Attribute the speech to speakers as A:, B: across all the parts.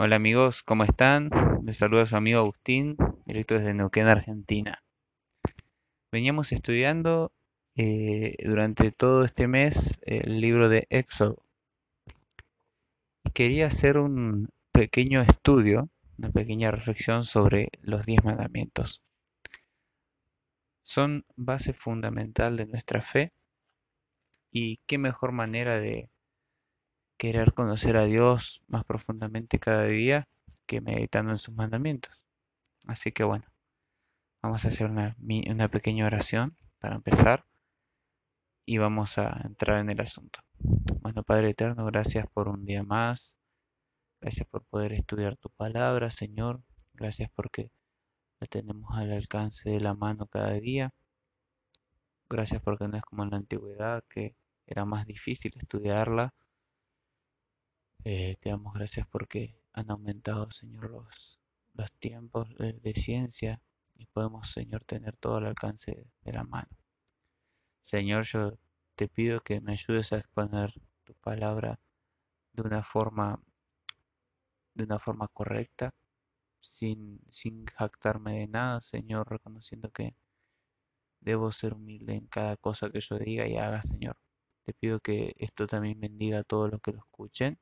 A: Hola amigos, ¿cómo están? Les saluda su amigo Agustín, directo desde Neuquén, Argentina. Veníamos estudiando eh, durante todo este mes el libro de Éxodo. Quería hacer un pequeño estudio, una pequeña reflexión sobre los diez mandamientos. Son base fundamental de nuestra fe y qué mejor manera de querer conocer a Dios más profundamente cada día que meditando en sus mandamientos. Así que bueno, vamos a hacer una, una pequeña oración para empezar y vamos a entrar en el asunto. Bueno, Padre Eterno, gracias por un día más. Gracias por poder estudiar tu palabra, Señor. Gracias porque la tenemos al alcance de la mano cada día. Gracias porque no es como en la antigüedad que era más difícil estudiarla eh, te damos gracias porque han aumentado, Señor, los, los tiempos de, ciencia y podemos, Señor, tener todo al alcance de la mano. Señor, yo te pido que me ayudes a exponer tu palabra de una forma de una forma correcta, sin, sin jactarme de nada, Señor, reconociendo que debo ser humilde en cada cosa que yo diga y haga, Señor. Te pido que esto también bendiga a todos los que lo escuchen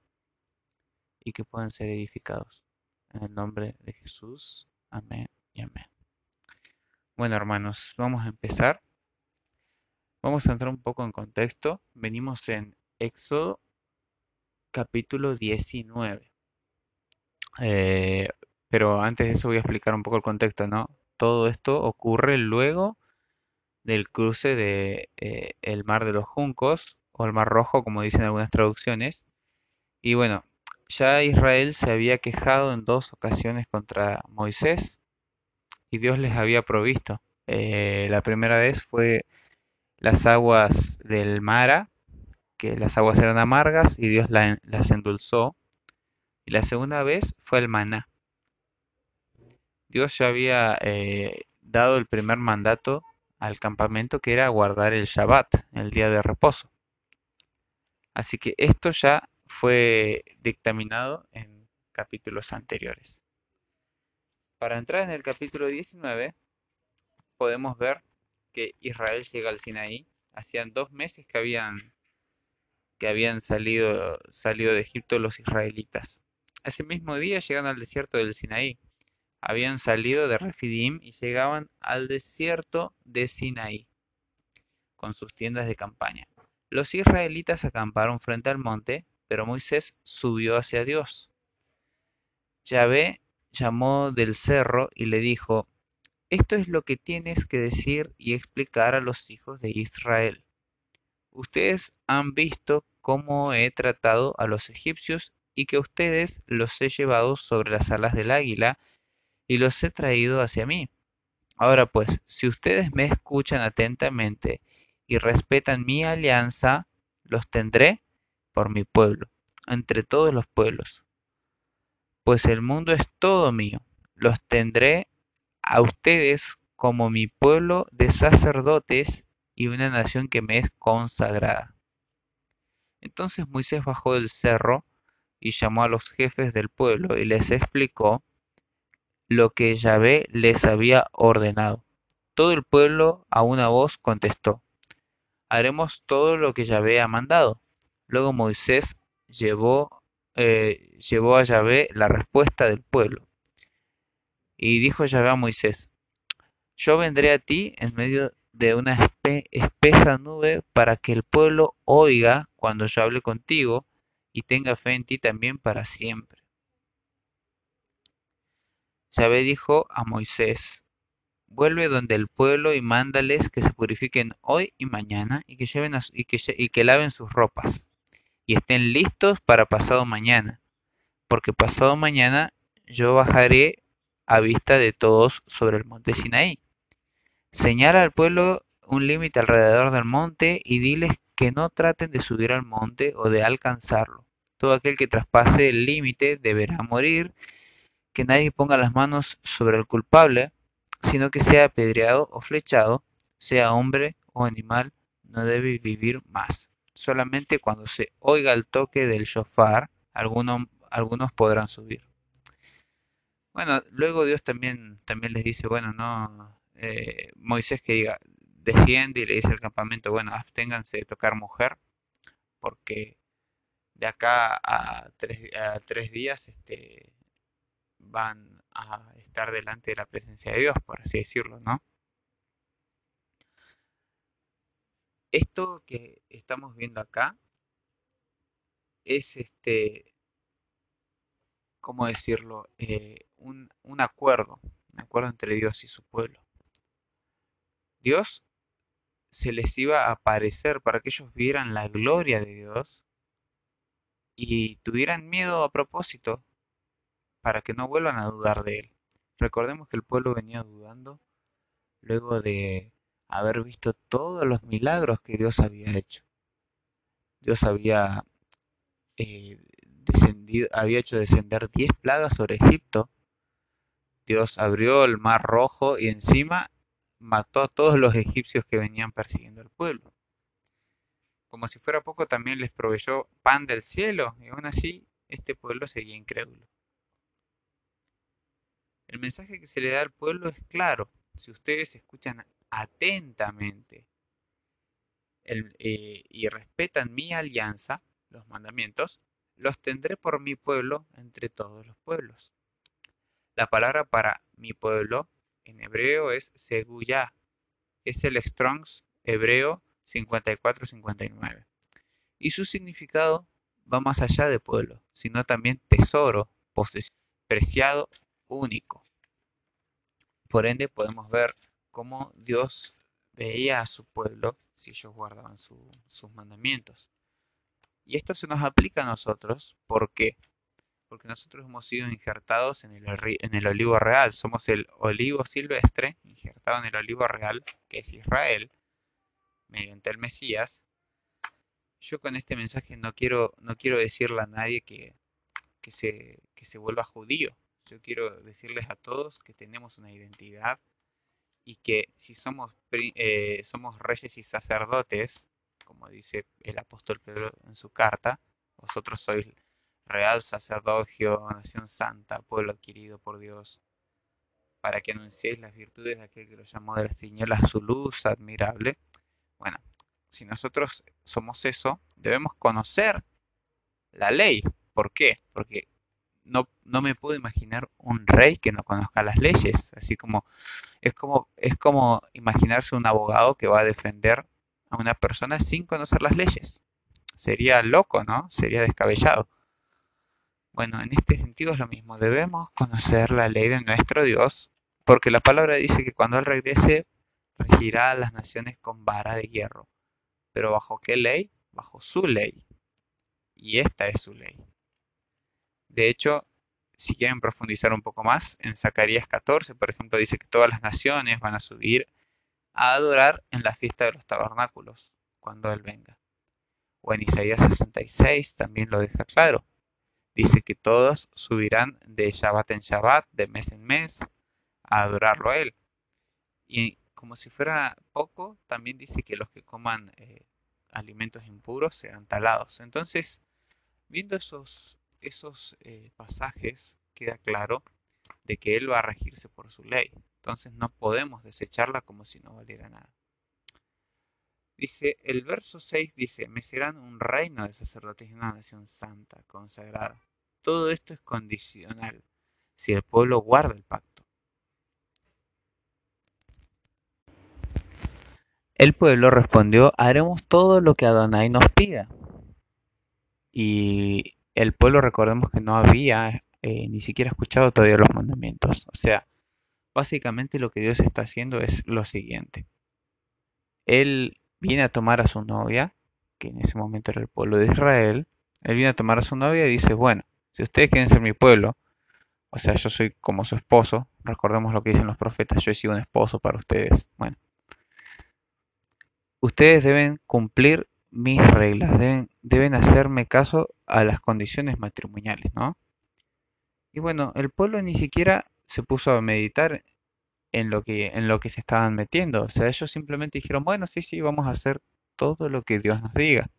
A: y que puedan ser edificados. En el nombre de Jesús. Amén y amén. Bueno, hermanos, vamos a empezar. Vamos a entrar un poco en contexto. Venimos en Éxodo capítulo 19. Eh, pero antes de eso voy a explicar un poco el contexto, ¿no? Todo esto ocurre luego del cruce de eh, el mar de los juncos o el mar rojo, como dicen algunas traducciones. Y bueno, ya Israel se había quejado en dos ocasiones contra Moisés y Dios les había provisto. Eh, la primera vez fue las aguas del Mara, que las aguas eran amargas y Dios las endulzó. Y la segunda vez fue el maná. Dios ya había eh, dado el primer mandato al campamento que era guardar el Shabbat, el día de reposo. Así que esto ya fue dictaminado en capítulos anteriores. Para entrar en el capítulo 19, podemos ver que Israel llega al Sinaí. Hacían dos meses que habían, que habían salido, salido de Egipto los israelitas. Ese mismo día llegan al desierto del Sinaí. Habían salido de Refidim y llegaban al desierto de Sinaí con sus tiendas de campaña. Los israelitas acamparon frente al monte pero Moisés subió hacia Dios. Yahvé llamó del cerro y le dijo, Esto es lo que tienes que decir y explicar a los hijos de Israel. Ustedes han visto cómo he tratado a los egipcios y que ustedes los he llevado sobre las alas del águila y los he traído hacia mí. Ahora pues, si ustedes me escuchan atentamente y respetan mi alianza, los tendré por mi pueblo, entre todos los pueblos. Pues el mundo es todo mío, los tendré a ustedes como mi pueblo de sacerdotes y una nación que me es consagrada. Entonces Moisés bajó del cerro y llamó a los jefes del pueblo y les explicó lo que Yahvé les había ordenado. Todo el pueblo a una voz contestó, haremos todo lo que Yahvé ha mandado. Luego Moisés llevó, eh, llevó a Yahvé la respuesta del pueblo. Y dijo Yahvé a Moisés, yo vendré a ti en medio de una espesa nube para que el pueblo oiga cuando yo hable contigo y tenga fe en ti también para siempre. Yahvé dijo a Moisés, Vuelve donde el pueblo y mándales que se purifiquen hoy y mañana y que, lleven que, y que laven sus ropas y estén listos para pasado mañana, porque pasado mañana yo bajaré a vista de todos sobre el monte Sinaí. Señala al pueblo un límite alrededor del monte y diles que no traten de subir al monte o de alcanzarlo. Todo aquel que traspase el límite deberá morir, que nadie ponga las manos sobre el culpable, sino que sea apedreado o flechado, sea hombre o animal, no debe vivir más solamente cuando se oiga el toque del shofar algunos, algunos podrán subir. Bueno, luego Dios también, también les dice, bueno, no, eh, Moisés que diga, desciende y le dice al campamento, bueno, absténganse de tocar mujer, porque de acá a tres, a tres días este, van a estar delante de la presencia de Dios, por así decirlo, ¿no? Esto que estamos viendo acá es este, ¿cómo decirlo? Eh, un, un acuerdo, un acuerdo entre Dios y su pueblo. Dios se les iba a aparecer para que ellos vieran la gloria de Dios y tuvieran miedo a propósito para que no vuelvan a dudar de él. Recordemos que el pueblo venía dudando luego de haber visto todos los milagros que Dios había hecho. Dios había, eh, descendido, había hecho descender diez plagas sobre Egipto. Dios abrió el mar rojo y encima mató a todos los egipcios que venían persiguiendo al pueblo. Como si fuera poco, también les proveyó pan del cielo, y aún así este pueblo seguía incrédulo. El mensaje que se le da al pueblo es claro. Si ustedes escuchan atentamente eh, y respetan mi alianza, los mandamientos, los tendré por mi pueblo entre todos los pueblos. La palabra para mi pueblo en hebreo es Seguyá. Es el Strongs hebreo 54-59. Y su significado va más allá de pueblo, sino también tesoro, posesión, preciado, único. Por ende podemos ver cómo Dios veía a su pueblo si ellos guardaban sus mandamientos. Y esto se nos aplica a nosotros porque porque nosotros hemos sido injertados en el, en el olivo real. Somos el olivo silvestre injertado en el olivo real, que es Israel, mediante el Mesías. Yo con este mensaje no quiero, no quiero decirle a nadie que, que, se, que se vuelva judío. Yo quiero decirles a todos que tenemos una identidad y que si somos, eh, somos reyes y sacerdotes, como dice el apóstol Pedro en su carta, vosotros sois real sacerdocio, nación santa, pueblo adquirido por Dios, para que anunciéis las virtudes de aquel que lo llamó de las tinieblas su luz admirable. Bueno, si nosotros somos eso, debemos conocer la ley. ¿Por qué? Porque no, no me puedo imaginar un rey que no conozca las leyes. Así como es como es como imaginarse un abogado que va a defender a una persona sin conocer las leyes. Sería loco, ¿no? Sería descabellado. Bueno, en este sentido es lo mismo. Debemos conocer la ley de nuestro Dios, porque la palabra dice que cuando Él regrese, regirá a las naciones con vara de hierro. Pero ¿bajo qué ley? Bajo su ley. Y esta es su ley. De hecho, si quieren profundizar un poco más, en Zacarías 14, por ejemplo, dice que todas las naciones van a subir a adorar en la fiesta de los tabernáculos, cuando Él venga. O en Isaías 66 también lo deja claro Dice que todos subirán de Shabbat en Shabbat, de mes en mes, a adorarlo a Él. Y como si fuera poco, también dice que los que coman eh, alimentos impuros serán talados. Entonces, viendo esos, esos eh, pasajes, queda claro de que Él va a regirse por su ley. Entonces no podemos desecharla como si no valiera nada. Dice, el verso 6 dice, me serán un reino de sacerdotes y una nación santa, consagrada. Todo esto es condicional, si el pueblo guarda el pacto. El pueblo respondió, haremos todo lo que Adonai nos pida. Y el pueblo, recordemos que no había eh, ni siquiera escuchado todavía los mandamientos. O sea, básicamente lo que Dios está haciendo es lo siguiente. Él viene a tomar a su novia, que en ese momento era el pueblo de Israel, él viene a tomar a su novia y dice, bueno, si ustedes quieren ser mi pueblo, o sea, yo soy como su esposo, recordemos lo que dicen los profetas, yo he sido un esposo para ustedes. Bueno, ustedes deben cumplir mis reglas, deben, hacerme caso a las condiciones matrimoniales, ¿no? Y bueno, el pueblo ni siquiera se puso a meditar en lo que, en lo que se estaban metiendo. O sea, ellos simplemente dijeron, bueno, sí, sí, vamos a hacer todo lo que Dios nos diga,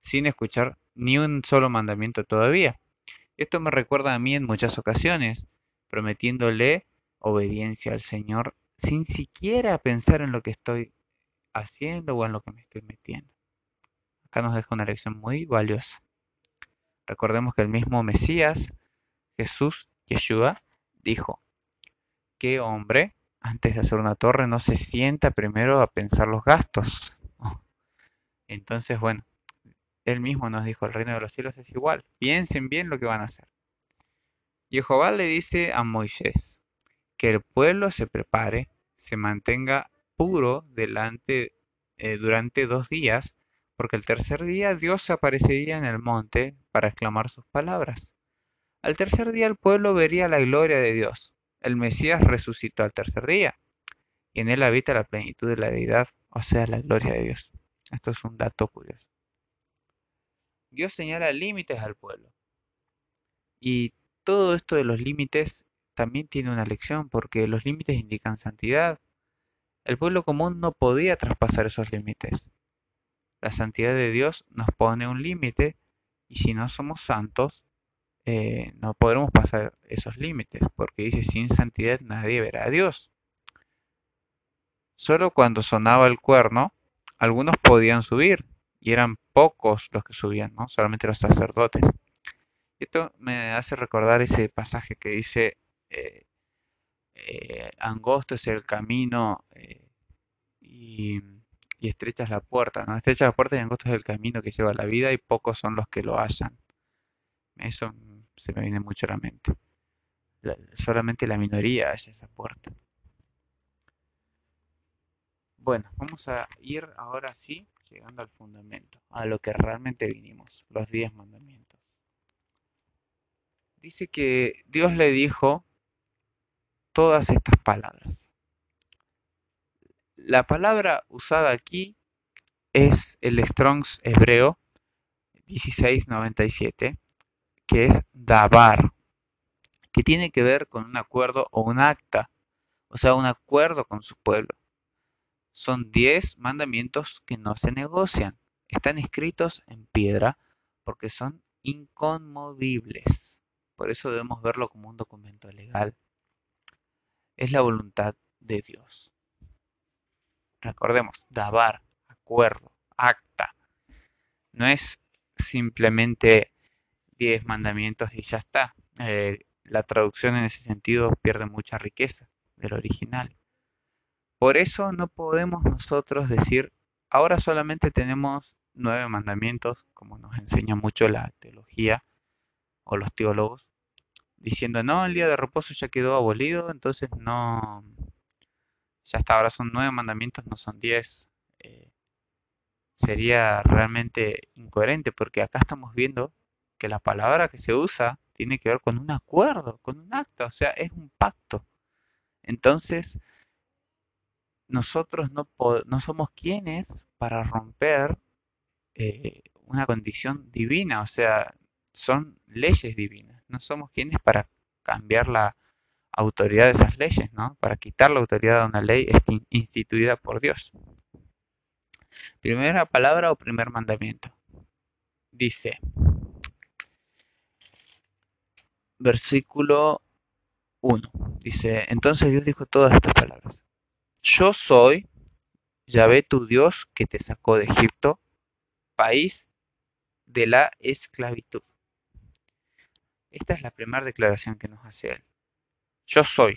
A: sin escuchar ni un solo mandamiento todavía. Esto me recuerda a mí en muchas ocasiones, prometiéndole obediencia al Señor sin siquiera pensar en lo que estoy haciendo o en lo que me estoy metiendo. Acá nos deja una lección muy valiosa. Recordemos que el mismo Mesías, Jesús, Yeshua, dijo, ¿qué hombre antes de hacer una torre no se sienta primero a pensar los gastos? Entonces, bueno, él mismo nos dijo, el reino de los cielos es igual, piensen bien lo que van a hacer. Jehová le dice a Moisés que el pueblo se prepare, se mantenga puro delante eh, durante dos días, porque el tercer día Dios aparecería en el monte para exclamar sus palabras. Al tercer día el pueblo vería la gloria de Dios. El Mesías resucitó al tercer día, y en él habita la plenitud de la deidad, o sea, la gloria de Dios. Esto es un dato curioso. Dios señala límites al pueblo. Y todo esto de los límites también tiene una lección, porque los límites indican santidad. El pueblo común no podía traspasar esos límites. La santidad de Dios nos pone un límite y si no somos santos, eh, no podremos pasar esos límites, porque dice, sin santidad nadie verá a Dios. Solo cuando sonaba el cuerno, algunos podían subir, y eran pocos los que subían, ¿no? Solamente los sacerdotes. Esto me hace recordar ese pasaje que dice, eh, eh, angosto es el camino y, y, estrecha es la puerta, ¿no? Estrecha la puerta y angosto es el camino que lleva la vida y pocos son los que lo hallan. Eso se me viene mucho a la mente. solamente la minoría halla esa puerta. Bueno, vamos a ir ahora sí, llegando al fundamento, a lo que realmente vinimos, los diez mandamientos dice que Dios le dijo todas estas palabras. La palabra usada aquí es el Strong's hebreo 1697, que es dabar, que tiene que ver con un acuerdo o un acta, o sea, un acuerdo con su pueblo. Son diez mandamientos que no se negocian, están escritos en piedra porque son inconmovibles. Por eso debemos verlo como un documento legal. Es la voluntad de Dios. Recordemos, dabar, acuerdo, acta. No es simplemente diez mandamientos y ya está. Eh, la traducción en ese sentido pierde mucha riqueza del original. Por eso no podemos nosotros decir, ahora solamente tenemos nueve mandamientos, como nos enseña mucho la teología, o los teólogos diciendo, no, el día de reposo ya quedó abolido, entonces no, ya hasta ahora son nueve mandamientos, no son diez. Eh, sería realmente incoherente porque acá estamos viendo que la palabra que se usa tiene que ver con un acuerdo, con un acto, o sea, es un pacto. Entonces, nosotros no, no somos quienes para romper eh, una condición divina, o sea, son leyes divinas. No somos quienes para cambiar la autoridad de esas leyes, ¿no? Para quitar la autoridad de una ley instituida por Dios. Primera palabra o primer mandamiento. Dice, versículo 1. Dice, entonces Dios dijo todas estas palabras. Yo soy Yahvé tu Dios que te sacó de Egipto, país de la esclavitud. Esta es la primera declaración que nos hace Él. Yo soy.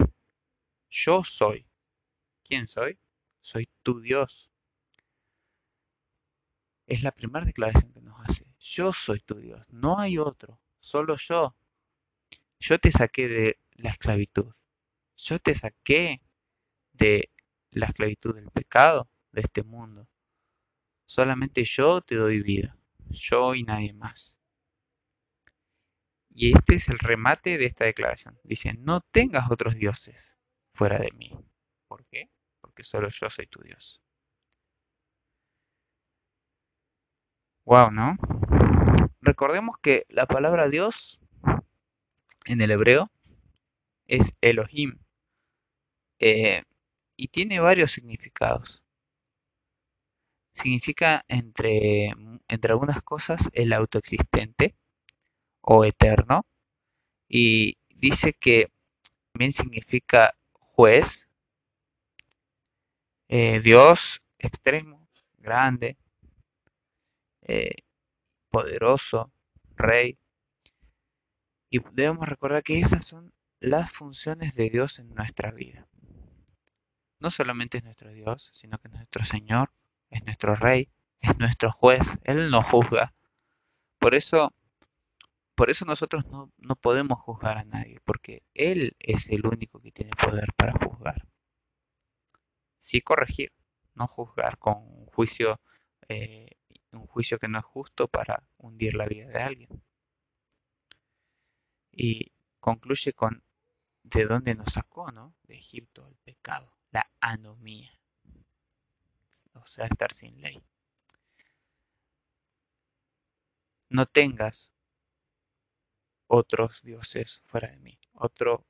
A: Yo soy. ¿Quién soy? Soy tu Dios. Es la primera declaración que nos hace. Yo soy tu Dios. No hay otro. Solo yo. Yo te saqué de la esclavitud. Yo te saqué de la esclavitud del pecado de este mundo. Solamente yo te doy vida. Yo y nadie más. Y este es el remate de esta declaración. Dice, no tengas otros dioses fuera de mí. ¿Por qué? Porque solo yo soy tu Dios. Wow, ¿no? Recordemos que la palabra Dios en el hebreo es Elohim. Eh, y tiene varios significados. Significa entre, entre algunas cosas el autoexistente, o eterno. Y dice que también significa juez, eh, Dios extremo, grande, eh, poderoso, rey. Y debemos recordar que esas son las funciones de Dios en nuestra vida. No solamente es nuestro Dios, sino que es nuestro Señor, es nuestro Rey, es nuestro juez, Él nos juzga. Por eso, por eso nosotros no, no podemos juzgar a nadie, porque Él es el único que tiene poder para juzgar. Sí corregir, no juzgar con un juicio, eh, un juicio que no es justo para hundir la vida de alguien. Y concluye con de dónde nos sacó, ¿no? De Egipto, el pecado, la anomía. O sea, estar sin ley. No tengas otros dioses fuera de mí, otro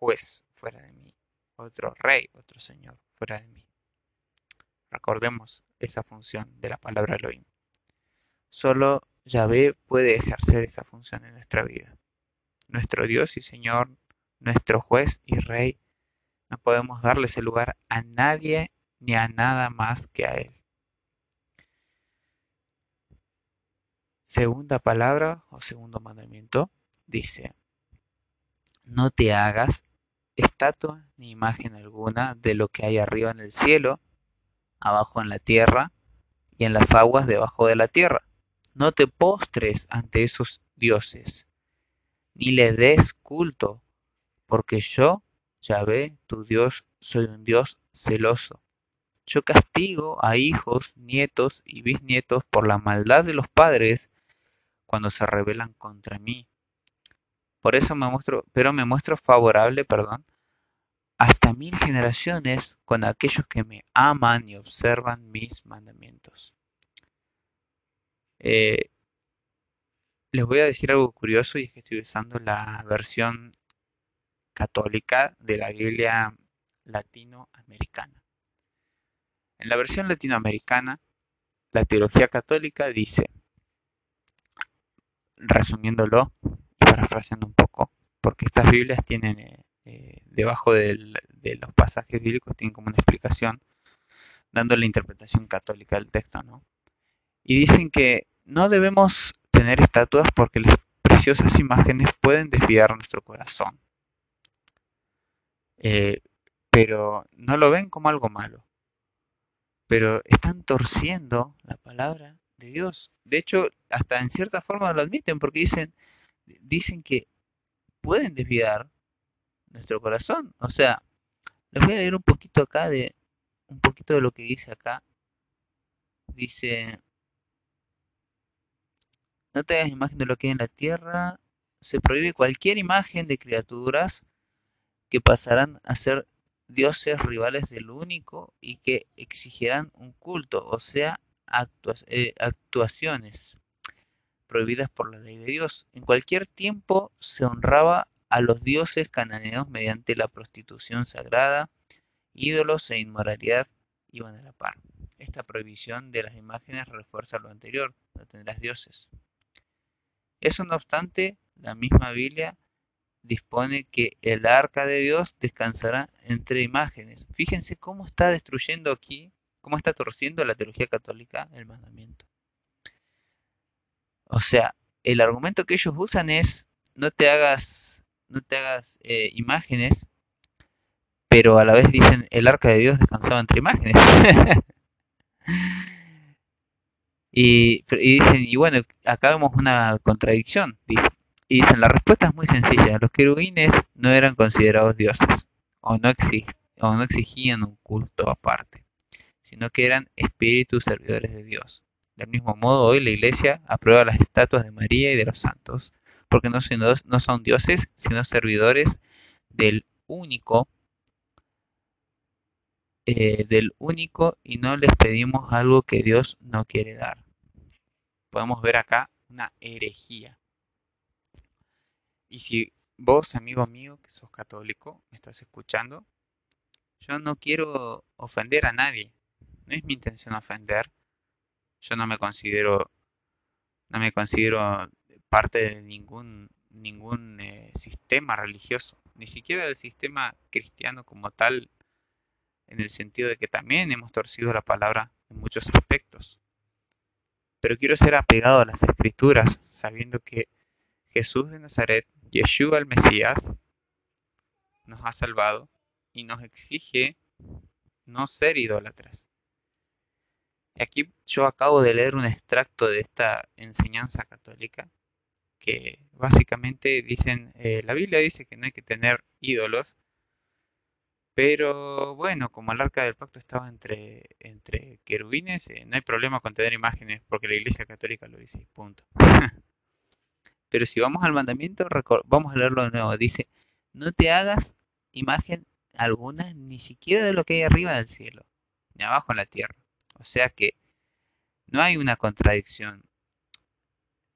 A: juez fuera de mí, otro rey, otro señor fuera de mí. Recordemos esa función de la palabra Elohim. Solo Yahvé puede ejercer esa función en nuestra vida. Nuestro Dios y Señor nuestro juez y rey, no podemos darle ese lugar a nadie ni a nada más que a Él. Segunda palabra o segundo mandamiento dice, no te hagas estatua ni imagen alguna de lo que hay arriba en el cielo, abajo en la tierra y en las aguas debajo de la tierra. No te postres ante esos dioses, ni le des culto, porque yo, Yahvé, tu Dios, soy un Dios celoso. Yo castigo a hijos, nietos y bisnietos por la maldad de los padres cuando se rebelan contra mí. Por eso me muestro, pero me muestro favorable, perdón, hasta mil generaciones con aquellos que me aman y observan mis mandamientos. Eh, les voy a decir algo curioso y es que estoy usando la versión católica de la Biblia latinoamericana. En la versión latinoamericana, la teología católica dice, resumiéndolo parafraseando un poco, porque estas Biblias tienen eh, eh, debajo de los pasajes bíblicos tienen como una explicación dando la interpretación católica del texto, ¿no? Y dicen que no debemos tener estatuas porque las preciosas imágenes pueden desviar nuestro corazón. Eh, pero no lo ven como algo malo. Pero están torciendo la palabra de Dios. De hecho, hasta en cierta forma lo admiten porque dicen, dicen que pueden desviar nuestro corazón. O sea, les voy a leer un poquito acá de un poquito de lo que dice acá. Dice, no te hagas imagen de lo que hay en la tierra. Se prohíbe cualquier imagen de criaturas que pasarán a ser dioses rivales del único y que exigirán un culto, o sea, eh, actuaciones prohibidas por la ley de Dios. En cualquier tiempo se honraba a los dioses cananeos mediante la prostitución sagrada, ídolos e inmoralidad iban a la par. Esta prohibición de las imágenes refuerza lo anterior, no tendrás dioses. Eso no obstante, la misma Biblia dispone que el arca de Dios descansará entre imágenes. Fíjense cómo está destruyendo aquí, cómo está torciendo la teología católica el mandamiento. O sea, el argumento que ellos usan es no te hagas, no te hagas eh, imágenes, pero a la vez dicen el arca de Dios descansaba entre imágenes. y, dicen, y bueno, acá vemos una contradicción. Y dicen, la respuesta es muy sencilla. Los querubines no eran considerados dioses o no, o no exigían un culto aparte, sino que eran espíritus servidores de Dios. Del mismo modo, hoy la Iglesia aprueba las estatuas de María y de los santos, porque no son, dioses, sino servidores del único, eh, del único, y no les pedimos algo que Dios no quiere dar. Podemos ver acá una herejía. Y si vos, amigo mío, que sos católico, me estás escuchando, yo no quiero ofender a nadie. No es mi intención ofender. Yo no me considero, no me considero parte de ningún ningún eh, sistema religioso. ni siquiera del sistema cristiano como tal, en el sentido de que también hemos torcido la palabra en muchos aspectos. Pero quiero ser apegado a las escrituras, sabiendo que Jesús de Nazaret, Yeshua el Mesías, nos ha salvado y nos exige no ser idólatras. Aquí yo acabo de leer un extracto de esta enseñanza católica que básicamente dicen, eh, la Biblia dice que no hay que tener ídolos, pero bueno, como el arca del pacto estaba entre, entre querubines, eh, no hay problema con tener imágenes porque la Iglesia Católica lo dice, punto. pero si vamos al mandamiento, vamos a leerlo de nuevo, dice, no te hagas imagen alguna, ni siquiera de lo que hay arriba del cielo, ni abajo en la tierra. O sea que no hay una contradicción.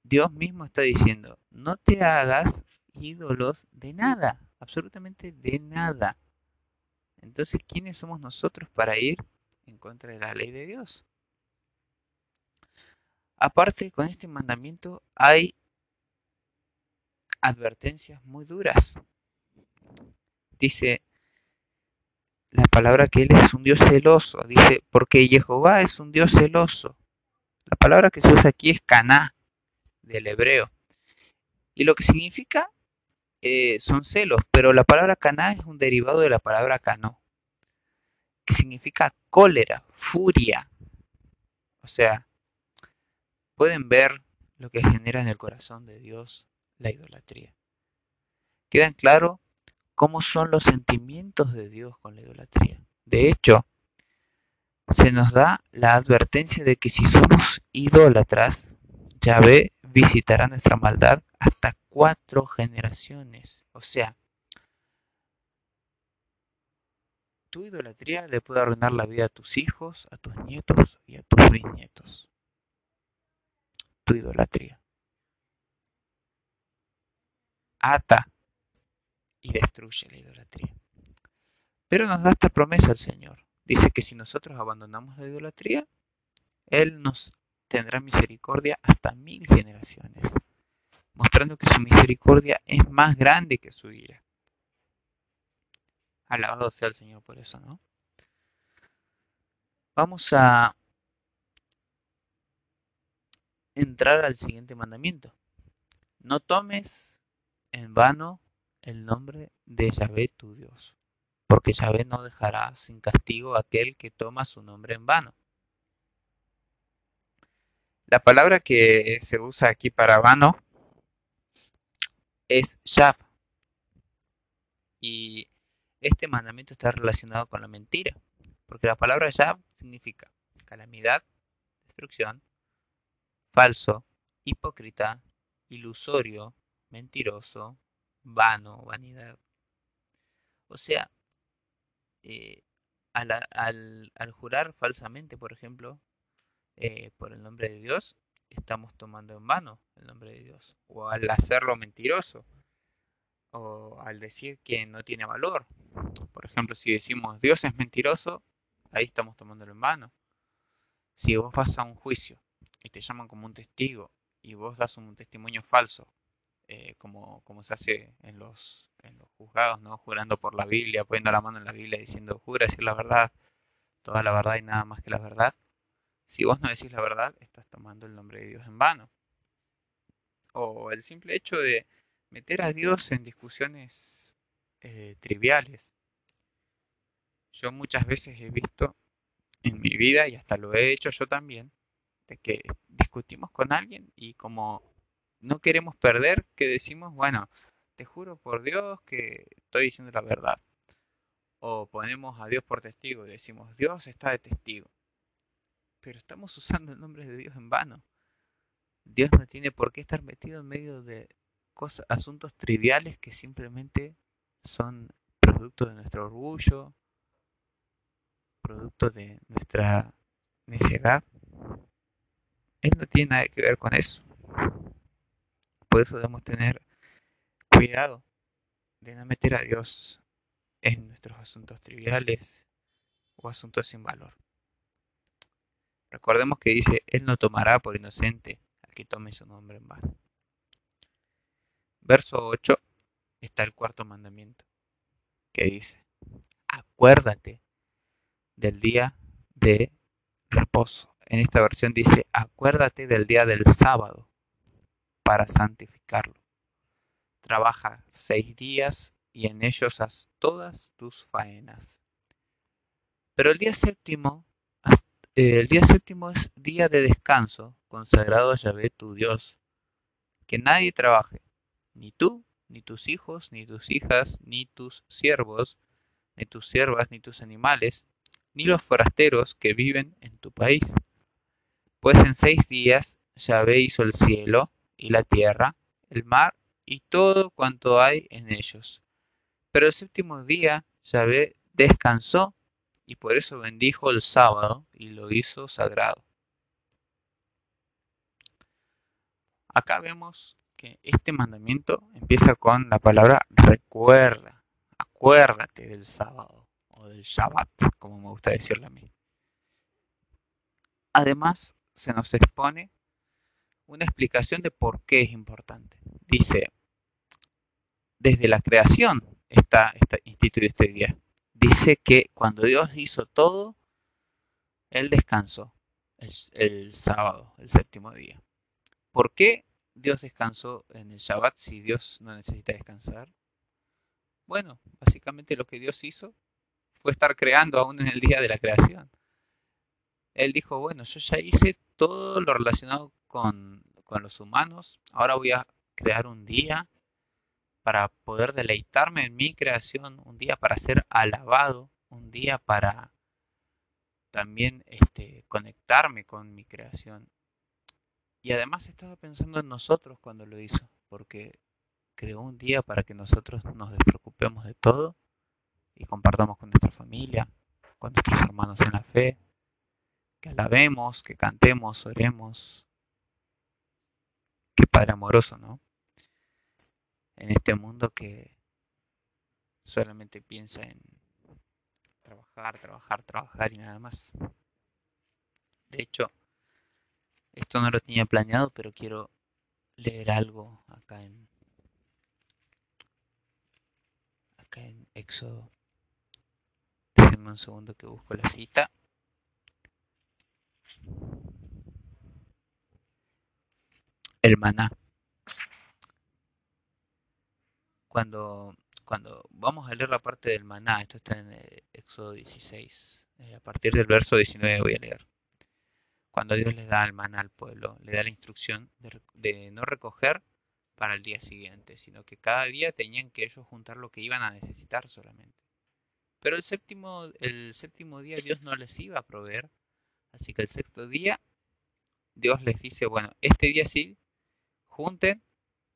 A: Dios mismo está diciendo, no te hagas ídolos de nada, absolutamente de nada. Entonces, ¿quiénes somos nosotros para ir en contra de la ley de Dios? Aparte, con este mandamiento hay advertencias muy duras. Dice la palabra que Él es un Dios celoso. Dice, porque Jehová es un Dios celoso. La palabra que se usa aquí es caná, del hebreo. Y lo que significa eh, son celos, pero la palabra caná es un derivado de la palabra cano, que significa cólera, furia. O sea, pueden ver lo que genera en el corazón de Dios la idolatría. Quedan claro cómo son los sentimientos de Dios con la idolatría. De hecho, se nos da la advertencia de que si somos idólatras, Yahvé visitará nuestra maldad hasta cuatro generaciones. O sea, tu idolatría le puede arruinar la vida a tus hijos, a tus nietos y a tus bisnietos. Tu idolatría. Ata y destruye la idolatría. Pero nos da esta promesa el Señor. Dice que si nosotros abandonamos la idolatría, Él nos tendrá misericordia hasta mil generaciones, mostrando que su misericordia es más grande que su ira. Alabado sea el Señor por eso, ¿no? Vamos a entrar al siguiente mandamiento. No tomes en vano el nombre de Yahvé tu Dios, porque Yahvé no dejará sin castigo a aquel que toma su nombre en vano. La palabra que se usa aquí para vano es Shab. Y este mandamiento está relacionado con la mentira, porque la palabra Shab significa calamidad, destrucción, falso, hipócrita, ilusorio, mentiroso, vano, vanidad. O sea, eh, al, jurar falsamente, por ejemplo, eh, por el nombre de Dios, estamos tomando en vano el nombre de Dios. O al hacerlo mentiroso. O al decir que no tiene valor. Por ejemplo, si decimos Dios es mentiroso, ahí estamos tomándolo en vano. Si vos vas a un juicio y te llaman como un testigo y vos das un testimonio falso eh, como, como se hace en los, en los juzgados, ¿no? Jurando por la Biblia, poniendo la mano en la Biblia diciendo, jura decir la verdad, toda la verdad y nada más que la verdad. Si vos no decís la verdad, estás tomando el nombre de Dios en vano. O el simple hecho de meter a Dios en discusiones eh, triviales. Yo muchas veces he visto en mi vida, y hasta lo he hecho yo también, de que discutimos con alguien y como no queremos perder, que decimos, bueno, te juro por Dios que estoy diciendo la verdad. O ponemos a Dios por testigo y decimos, Dios está de testigo. Pero estamos usando el nombre de Dios en vano. Dios no tiene por qué estar metido en medio de asuntos triviales que simplemente son producto de nuestro orgullo, producto de nuestra necedad. Él no tiene nada que ver con eso. Por eso debemos tener cuidado de no meter a Dios en nuestros asuntos triviales o asuntos sin valor. Recordemos que dice, Él no tomará por inocente al que tome su nombre en vano. Verso 8 está el cuarto mandamiento. que dice, acuérdate del día de reposo. En esta versión dice, acuérdate del día del sábado para santificarlo. Trabaja seis días y en ellos haz todas tus faenas. Pero el día séptimo, eh, el día séptimo es día de descanso, consagrado a Yahvé tu Dios. Que nadie trabaje, ni tú, ni tus hijos, ni tus hijas, ni tus siervos, ni tus siervas, ni tus animales, ni los forasteros que viven en tu país. Pues en seis días Yahvé hizo el cielo y la tierra, el mar y todo cuanto hay en ellos. Pero el séptimo día Yahvé descansó y por eso bendijo el sábado y lo hizo sagrado. Acá vemos que este mandamiento empieza con la palabra recuerda, acuérdate del sábado o del Shabbat, como me gusta decirlo a mí. Además, se nos expone una explicación de por qué es importante. Dice, desde la creación está, está instituido este día. Dice que cuando Dios hizo todo, Él descansó el, sábado, el séptimo día. ¿Por qué Dios descansó en el Shabbat si Dios no necesita descansar? Bueno, básicamente lo que Dios hizo fue estar creando aún en el día de la creación. Él dijo, bueno, yo ya hice todo lo relacionado con, con los humanos, ahora voy a crear un día para poder deleitarme en mi creación, un día para ser alabado, un día para también este, conectarme con mi creación. Y además estaba pensando en nosotros cuando lo hizo, porque creó un día para que nosotros nos despreocupemos de todo y compartamos con nuestra familia, con nuestros hermanos en la fe, que alabemos, que cantemos, oremos. Qué Padre amoroso, ¿no? En este mundo que solamente piensa en trabajar, trabajar, trabajar y nada más. De hecho, esto no lo tenía planeado, pero quiero leer algo acá en acá en Éxodo un segundo que busco la cita. El maná. Cuando, cuando vamos a leer la parte del maná, esto está en eh, Éxodo 16, eh, a partir del verso 19 voy a leer. Cuando Dios le da el maná al pueblo, le da la instrucción de, de no recoger para el día siguiente, sino que cada día tenían que ellos juntar lo que iban a necesitar solamente. Pero el séptimo, el séptimo día Dios no les iba a proveer. Así que el sexto día Dios les dice, bueno, este día sí, junten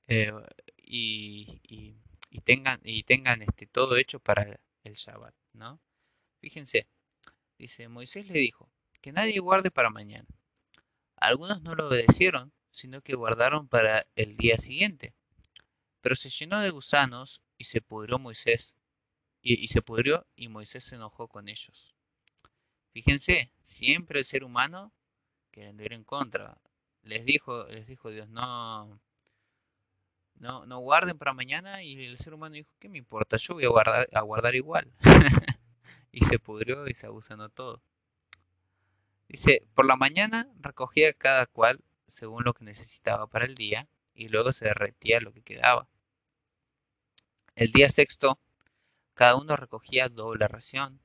A: eh, y, y, tengan, y tengan este, todo hecho para el Shabbat, ¿no? Fíjense, dice, Moisés le dijo, que nadie guarde para mañana. Algunos no lo obedecieron, sino que guardaron para el día siguiente. Pero se llenó de gusanos y se pudrió Moisés y, se pudrió y Moisés se enojó con ellos. Fíjense, siempre el ser humano quiere ir en contra. Les dijo, les dijo Dios, no, no, guarden para mañana y el ser humano dijo, ¿qué me importa? Yo voy a guardar, a guardar igual. y se pudrió y se abusó todo. Dice, por la mañana recogía cada cual según lo que necesitaba para el día y luego se derretía lo que quedaba. El día sexto cada uno recogía doble ración,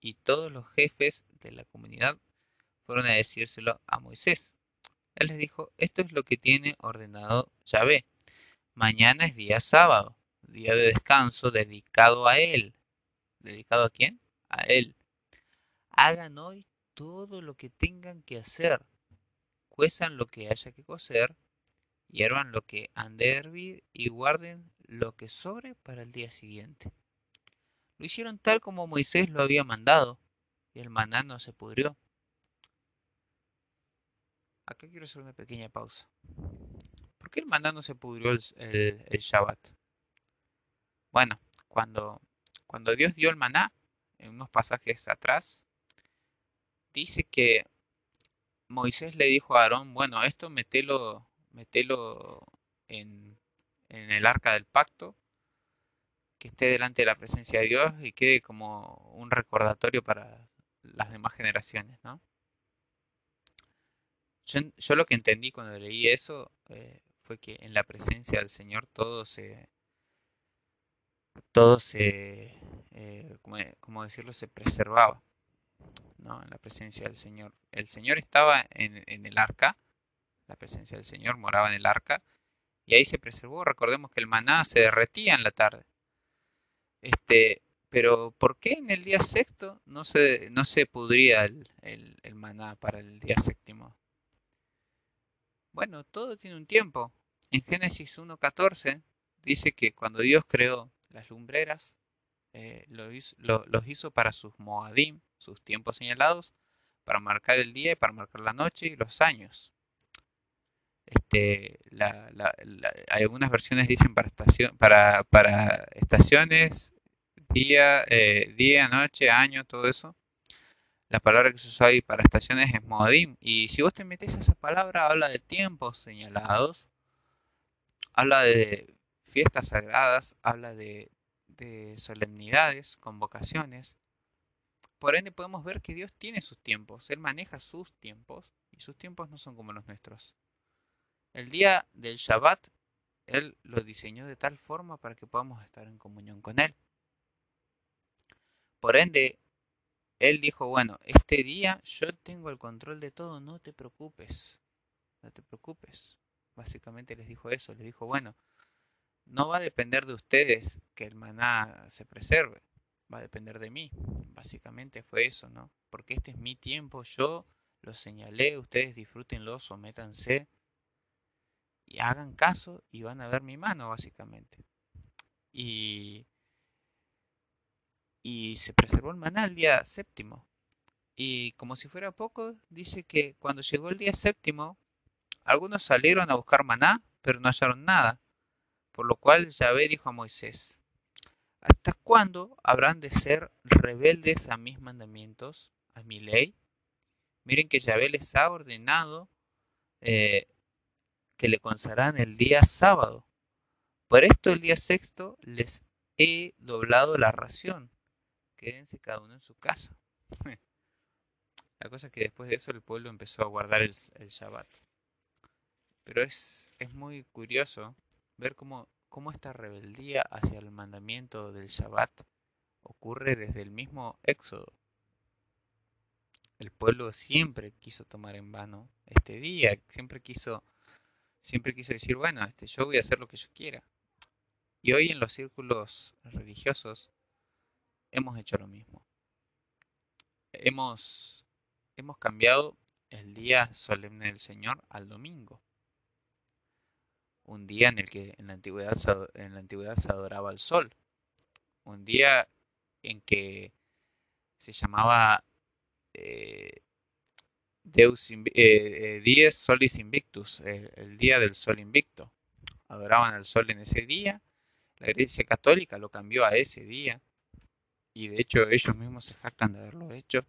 A: y todos los jefes de la comunidad fueron a decírselo a Moisés. Él les dijo, esto es lo que tiene ordenado Yahvé. Mañana es día sábado, día de descanso dedicado a él. ¿Dedicado a quién? A él. Hagan hoy todo lo que tengan que hacer. Cuezan lo que haya que cocer, hiervan lo que han de hervir y guarden lo que sobre para el día siguiente. Lo hicieron tal como Moisés lo había mandado, y el maná no se pudrió. Acá quiero hacer una pequeña pausa. ¿Por qué el maná no se pudrió el, el, Shabbat? Bueno, cuando, cuando Dios dio el maná, en unos pasajes atrás, dice que Moisés le dijo a Aarón, bueno, esto metelo, metelo en, en el arca del pacto que esté delante de la presencia de Dios y quede como un recordatorio para las demás generaciones, ¿no? Yo, lo que entendí cuando leí eso eh, fue que en la presencia del Señor todo se, todo se, eh, como, decirlo, se preservaba, ¿no? En la presencia del Señor. El Señor estaba en, en el arca, la presencia del Señor moraba en el arca, y ahí se preservó. Recordemos que el maná se derretía en la tarde. Este, pero ¿por qué en el día sexto no se, no se pudría el, el maná para el día séptimo? Bueno, todo tiene un tiempo. En Génesis 1.14 dice que cuando Dios creó las lumbreras, eh, los hizo para sus moadim, sus tiempos señalados, para marcar el día y para marcar la noche y los años. Este, algunas versiones dicen para, para, para estaciones, día, eh, día, noche, año, todo eso. La palabra que se usa ahí para estaciones es moadim. Y si vos te metes a esa palabra, habla de tiempos señalados, habla de fiestas sagradas, habla de, de solemnidades, convocaciones. Por ende podemos ver que Dios tiene sus tiempos, Él maneja sus tiempos y sus tiempos no son como los nuestros. El día del Shabbat, Él lo diseñó de tal forma para que podamos estar en comunión con Él. Por ende, Él dijo, bueno, este día yo tengo el control de todo, no te preocupes, no te preocupes. Básicamente les dijo eso, les dijo, bueno, no va a depender de ustedes que el maná se preserve, va a depender de mí. Básicamente fue eso, ¿no? Porque este es mi tiempo, yo lo señalé, ustedes disfrútenlo, sométanse y hagan caso y van a ver mi mano, básicamente. Y, y se preservó el maná el día séptimo. Y como si fuera poco, dice que cuando llegó el día séptimo, algunos salieron a buscar maná, pero no hallaron nada. Por lo cual Yahvé dijo a Moisés, ¿hasta cuándo habrán de ser rebeldes a mis mandamientos, a mi ley? Miren que Yahvé les ha ordenado eh, que le consagran el día sábado. Por esto el día sexto les he doblado la ración. Quédense cada uno en su casa. la cosa es que después de eso el pueblo empezó a guardar el, el Shabbat. Pero es, es muy curioso ver cómo, cómo esta rebeldía hacia el mandamiento del Shabbat ocurre desde el mismo Éxodo. El pueblo siempre quiso tomar en vano este día, siempre quiso, siempre quiso decir, bueno, este, yo voy a hacer lo que yo quiera. Y hoy en los círculos religiosos hemos hecho lo mismo. Hemos, hemos cambiado el día solemne del Señor al domingo un día en el que en la antigüedad se, en la antigüedad se adoraba al sol, un día en que se llamaba eh, Deus eh, eh, Dies Solis Invictus, el día del sol invicto. Adoraban al sol en ese día. La Iglesia Católica lo cambió a ese día. Y de hecho ellos mismos se jactan de haberlo hecho.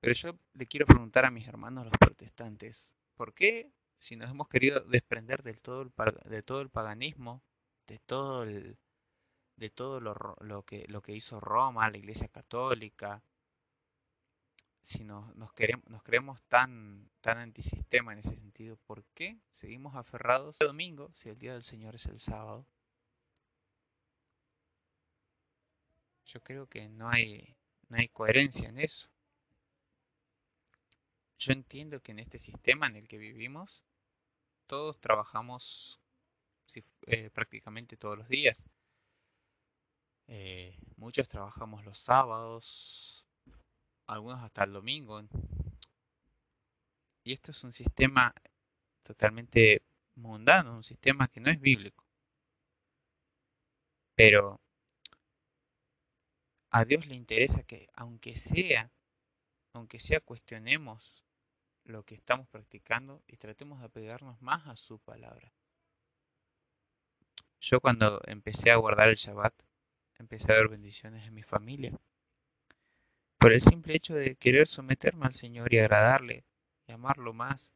A: Pero yo le quiero preguntar a mis hermanos los protestantes, ¿por qué si nos hemos querido desprender del todo el, de todo el paganismo, de todo el, de todo lo, que, hizo Roma, la Iglesia Católica, si nos, nos, queremos, creemos tan, tan antisistema en ese sentido, ¿por qué seguimos aferrados el domingo si el día del Señor es el sábado? Yo creo que no hay, no hay coherencia en eso. Yo entiendo que en este sistema en el que vivimos, todos trabajamos eh, prácticamente todos los días. Eh, muchos trabajamos los sábados, algunos hasta el domingo. Y esto es un sistema totalmente mundano, un sistema que no es bíblico. Pero a Dios le interesa que aunque sea, aunque sea cuestionemos lo que estamos practicando y tratemos de apegarnos más a su palabra. Yo cuando empecé a guardar el Shabbat, empecé a ver bendiciones en mi familia. Por el simple hecho de querer someterme al Señor y agradarle y amarlo más,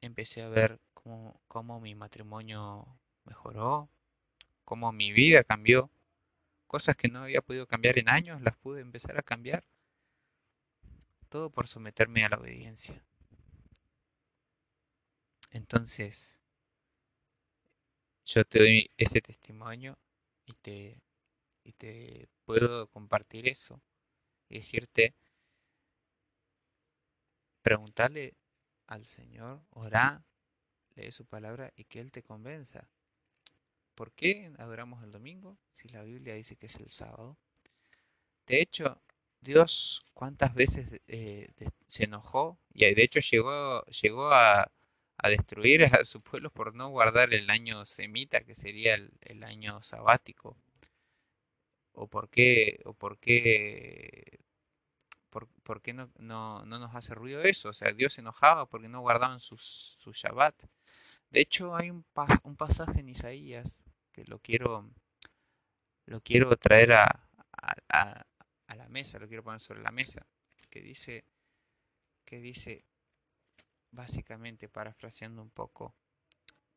A: empecé a ver cómo, cómo mi matrimonio mejoró, cómo mi vida cambió. Cosas que no había podido cambiar en años, las pude empezar a cambiar. Todo por someterme a la obediencia. Entonces, yo te doy ese testimonio y te, y te puedo compartir eso y decirte, preguntarle al Señor, orá, lee su palabra y que Él te convenza. ¿Por qué adoramos el domingo si la Biblia dice que es el sábado? De hecho, Dios cuántas veces eh, se enojó y de hecho llegó, llegó a, destruir a su pueblo por no guardar el año semita, que sería el, año sabático. ¿O por qué, o por qué ¿por, qué no, no, no, nos hace ruido eso? O sea, Dios se enojaba porque no guardaban su, su Shabbat. De hecho, hay un, un pasaje en Isaías que lo quiero, lo quiero traer a, a, a, la mesa, lo quiero poner sobre la mesa, que dice, que dice, básicamente, parafraseando un poco,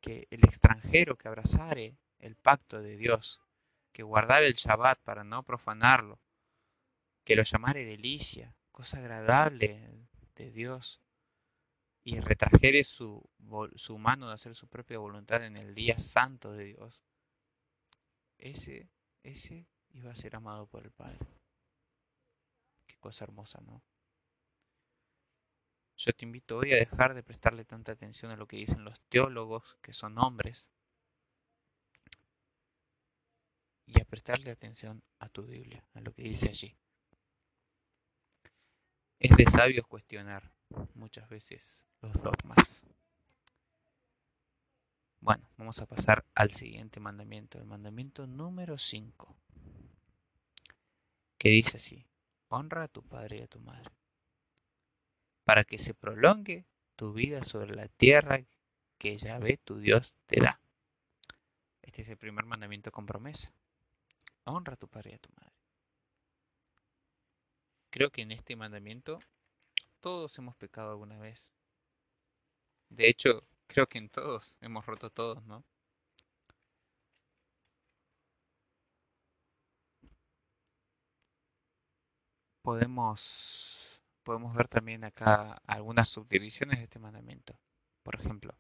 A: que el extranjero que abrazare el pacto de Dios, que guardare el Shabbat para no profanarlo, que lo llamare delicia, cosa agradable de Dios, y retrajere su, su mano de hacer su propia voluntad en el día santo de Dios, ese, ese iba a ser amado por el Padre. Qué cosa hermosa, ¿no? Yo te invito hoy a dejar de prestarle tanta atención a lo que dicen los teólogos, que son hombres, y a prestarle atención a tu Biblia, a lo que dice allí. Es de sabios cuestionar muchas veces los dogmas. Bueno, vamos a pasar al siguiente mandamiento, el mandamiento número 5, que dice así, honra a tu padre y a tu madre, para que se prolongue tu vida sobre la tierra que Yahvé tu Dios te da. Este es el primer mandamiento con promesa. Honra a tu padre y a tu madre. Creo que en este mandamiento todos hemos pecado alguna vez. De hecho, creo que en todos hemos roto todos, ¿no? Podemos, podemos ver también acá algunas subdivisiones de este mandamiento. Por ejemplo,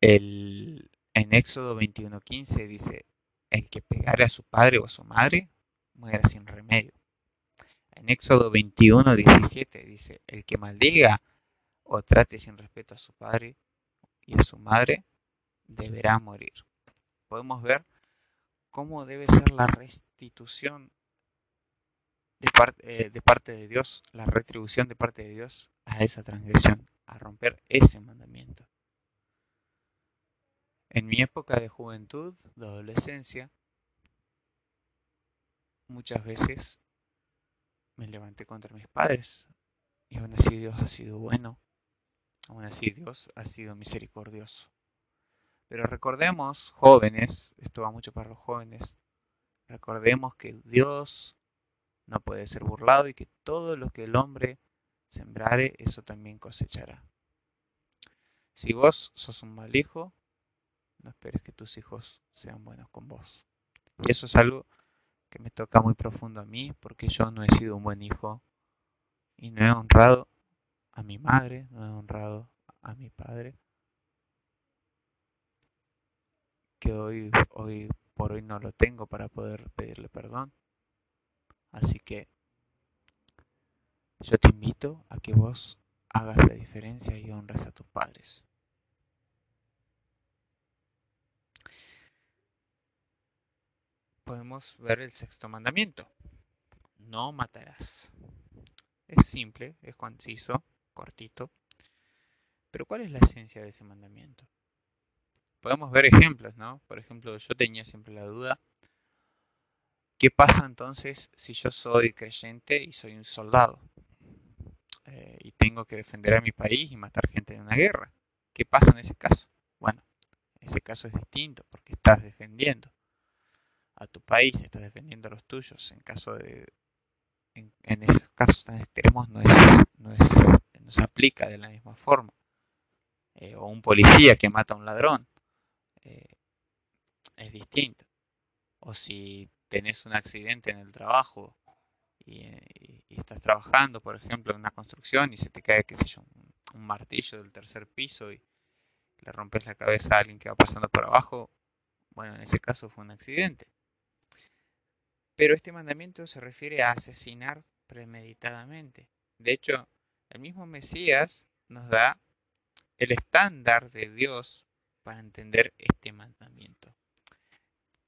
A: el, en Éxodo 21:15 dice, el que pegare a su padre o a su madre muera sin remedio. En Éxodo 21, 17 dice, el que maldiga o trate sin respeto a su padre y a su madre, deberá morir. Podemos ver cómo debe ser la restitución de parte, eh, de parte de Dios, la retribución de parte de Dios a esa transgresión, a romper ese mandamiento. En mi época de juventud, de adolescencia, muchas veces me levanté contra mis padres y aún así Dios ha sido bueno, aún así Dios ha sido misericordioso. Pero recordemos, jóvenes, esto va mucho para los jóvenes, recordemos que Dios no puede ser burlado y que todo lo que el hombre sembrare, eso también cosechará. Si vos sos un mal hijo, no esperes que tus hijos sean buenos con vos. Y eso es algo que me toca muy profundo a mí porque yo no he sido un buen hijo y no he honrado a mi madre, no he honrado a mi padre, que hoy, hoy por hoy no lo tengo para poder pedirle perdón. Así que yo te invito a que vos hagas la diferencia y honres a tus padres. podemos ver el sexto mandamiento. No matarás. Es simple, es conciso, cortito. Pero ¿cuál es la esencia de ese mandamiento? Podemos ver ejemplos, ¿no? Por ejemplo, yo tenía siempre la duda. ¿Qué pasa entonces si yo soy creyente y soy un soldado? Eh, y tengo que defender a mi país y matar gente en una guerra. ¿Qué pasa en ese caso? Bueno, ese caso es distinto porque estás defendiendo a tu país, estás defendiendo a los tuyos. En caso de en, esos casos tan extremos no, es, no, es, no se aplica de la misma forma. Eh, o un policía que mata a un ladrón. Eh, es distinto. O si tenés un accidente en el trabajo y, estás trabajando, por ejemplo, en una construcción y se te cae, qué sé yo, un, martillo del tercer piso y le rompes la cabeza a alguien que va pasando por abajo, bueno, en ese caso fue un accidente. Pero este mandamiento se refiere a asesinar premeditadamente. De hecho, el mismo Mesías nos da el estándar de Dios para entender este mandamiento.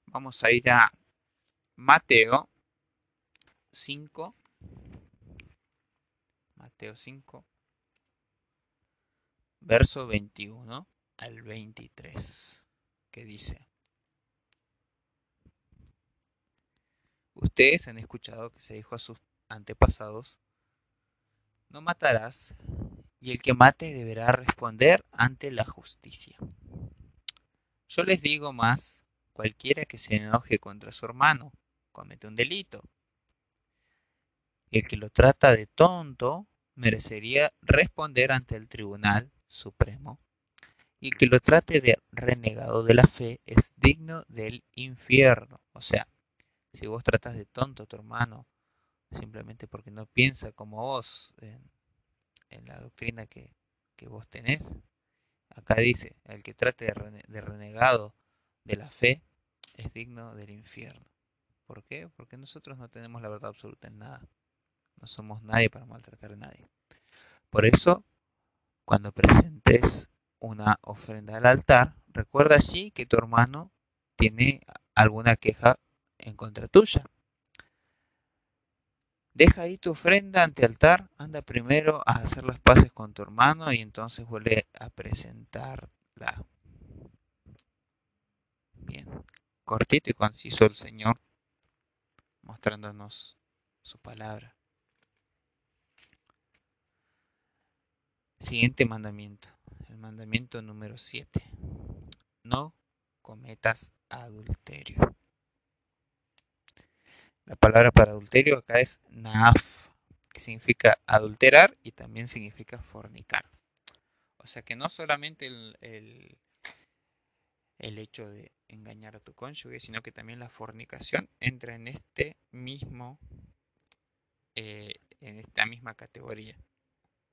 A: Vamos a ir a Mateo 5. Mateo 5. Verso 21 al 23. Que dice. Ustedes han escuchado que se dijo a sus antepasados, no matarás, y el que mate deberá responder ante la justicia. Yo les digo más, cualquiera que se enoje contra su hermano comete un delito. El que lo trata de tonto merecería responder ante el Tribunal Supremo. Y el que lo trate de renegado de la fe es digno del infierno. O sea, si vos tratas de tonto a tu hermano simplemente porque no piensa como vos en, la doctrina que, vos tenés, acá dice, el que trate de, renegado de la fe es digno del infierno. ¿Por qué? Porque nosotros no tenemos la verdad absoluta en nada. No somos nadie para maltratar a nadie. Por eso, cuando presentes una ofrenda al altar, recuerda allí que tu hermano tiene alguna queja en contra tuya. Deja ahí tu ofrenda ante altar, anda primero a hacer las paces con tu hermano y entonces vuelve a presentarla. Bien, cortito y conciso el Señor, mostrándonos su palabra. Siguiente mandamiento, el mandamiento número 7. No cometas adulterio. La palabra para adulterio acá es naaf, que significa adulterar y también significa fornicar. O sea que no solamente el, el, hecho de engañar a tu cónyuge, sino que también la fornicación entra en este mismo, eh, en esta misma categoría.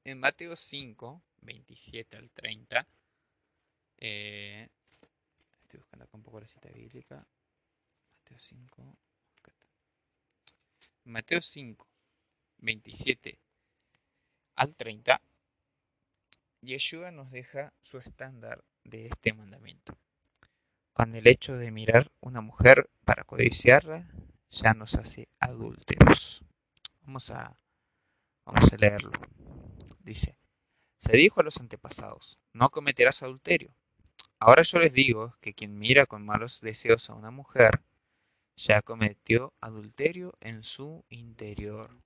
A: En Mateo 5, 27 al 30, eh, estoy buscando acá un poco la cita bíblica. Mateo 5, Mateo 5, 27 al 30, Yeshua nos deja su estándar de este mandamiento. Con el hecho de mirar una mujer para codiciarla, ya nos hace adúlteros. Vamos a, vamos a leerlo. Dice, se dijo a los antepasados, no cometerás adulterio. Ahora yo les digo que quien mira con malos deseos a una mujer, ya cometió adulterio en su interior.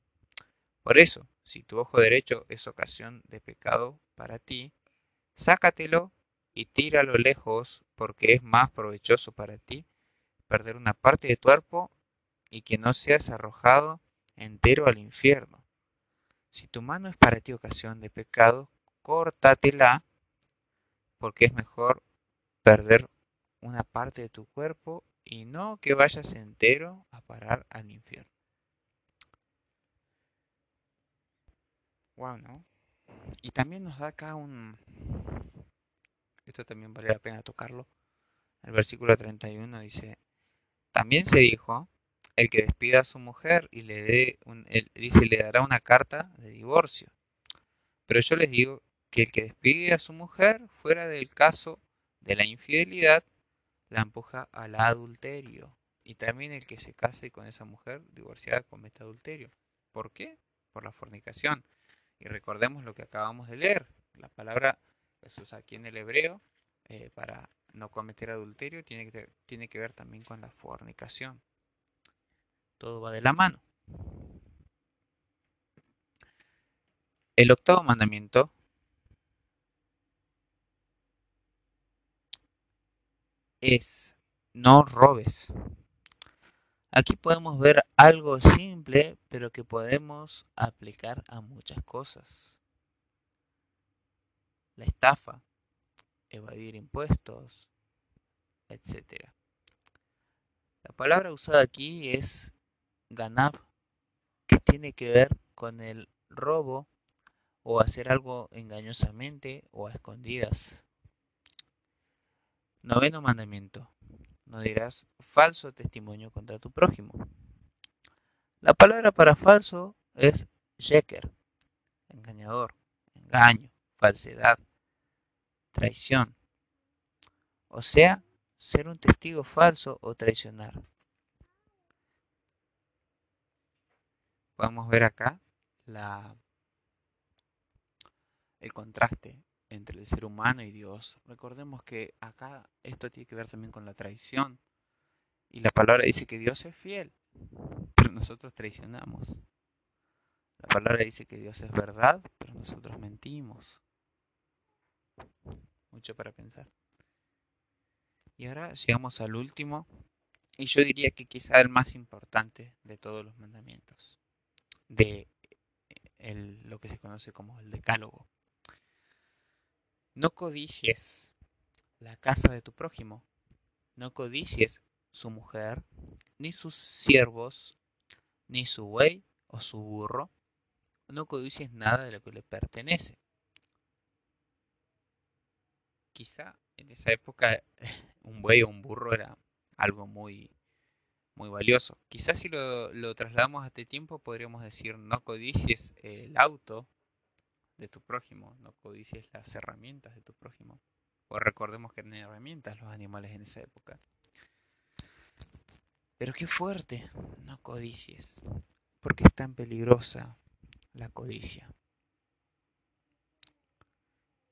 A: Por eso, si tu ojo derecho es ocasión de pecado para ti, sácatelo y tíralo lejos, porque es más provechoso para ti perder una parte de tu cuerpo y que no seas arrojado entero al infierno. Si tu mano es para ti ocasión de pecado, córtatela, porque es mejor perder una parte de tu cuerpo y no que vayas entero a parar al infierno. Wow, ¿no? Y también nos da acá un... Esto también vale la pena tocarlo. El versículo 31 dice, también se dijo, el que despida a su mujer y le un, dice, le dará una carta de divorcio. Pero yo les digo que el que despide a su mujer fuera del caso de la infidelidad la empuja al adulterio. Y también el que se case con esa mujer divorciada comete adulterio. ¿Por qué? Por la fornicación. Y recordemos lo que acabamos de leer. La palabra Jesús aquí en el hebreo eh, para no cometer adulterio tiene que, tiene que ver también con la fornicación. Todo va de la mano. El octavo mandamiento es no robes. Aquí podemos ver algo simple, pero que podemos aplicar a muchas cosas. La estafa, evadir impuestos, etc. La palabra usada aquí es ganab, que tiene que ver con el robo o hacer algo engañosamente o a escondidas. Noveno mandamiento. No dirás falso testimonio contra tu prójimo. La palabra para falso es sheker, engañador, engaño, falsedad, traición. O sea, ser un testigo falso o traicionar. Podemos ver acá el contraste entre el ser humano y Dios. Recordemos que acá esto tiene que ver también con la traición. Y la palabra dice que Dios es fiel, pero nosotros traicionamos. La palabra dice que Dios es verdad, pero nosotros mentimos. Mucho para pensar. Y ahora llegamos al último, y yo diría que quizá el más importante de todos los mandamientos, de lo que se conoce como el decálogo. No codicies la casa de tu prójimo, no codicies su mujer, ni sus siervos, ni su buey o su burro, no codicies nada de lo que le pertenece. Quizá en esa época un buey o un burro era algo muy, muy valioso. Quizás si lo, lo trasladamos a este tiempo podríamos decir no codicies el auto de tu prójimo, no codicies las herramientas de tu prójimo. O recordemos que eran herramientas los animales en esa época. Pero qué fuerte, no codicies. porque es tan peligrosa la codicia?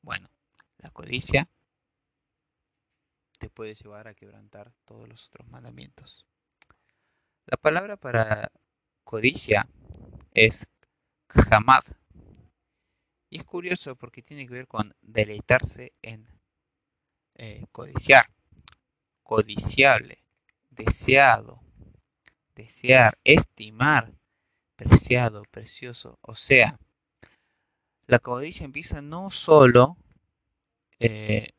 A: Bueno, la codicia te puede llevar a quebrantar todos los otros mandamientos. La palabra para codicia es jamad, y es curioso porque tiene que ver con deleitarse en eh, codiciar, codiciable, deseado, desear, estimar, preciado, precioso. O sea, la codicia empieza no solo, eh,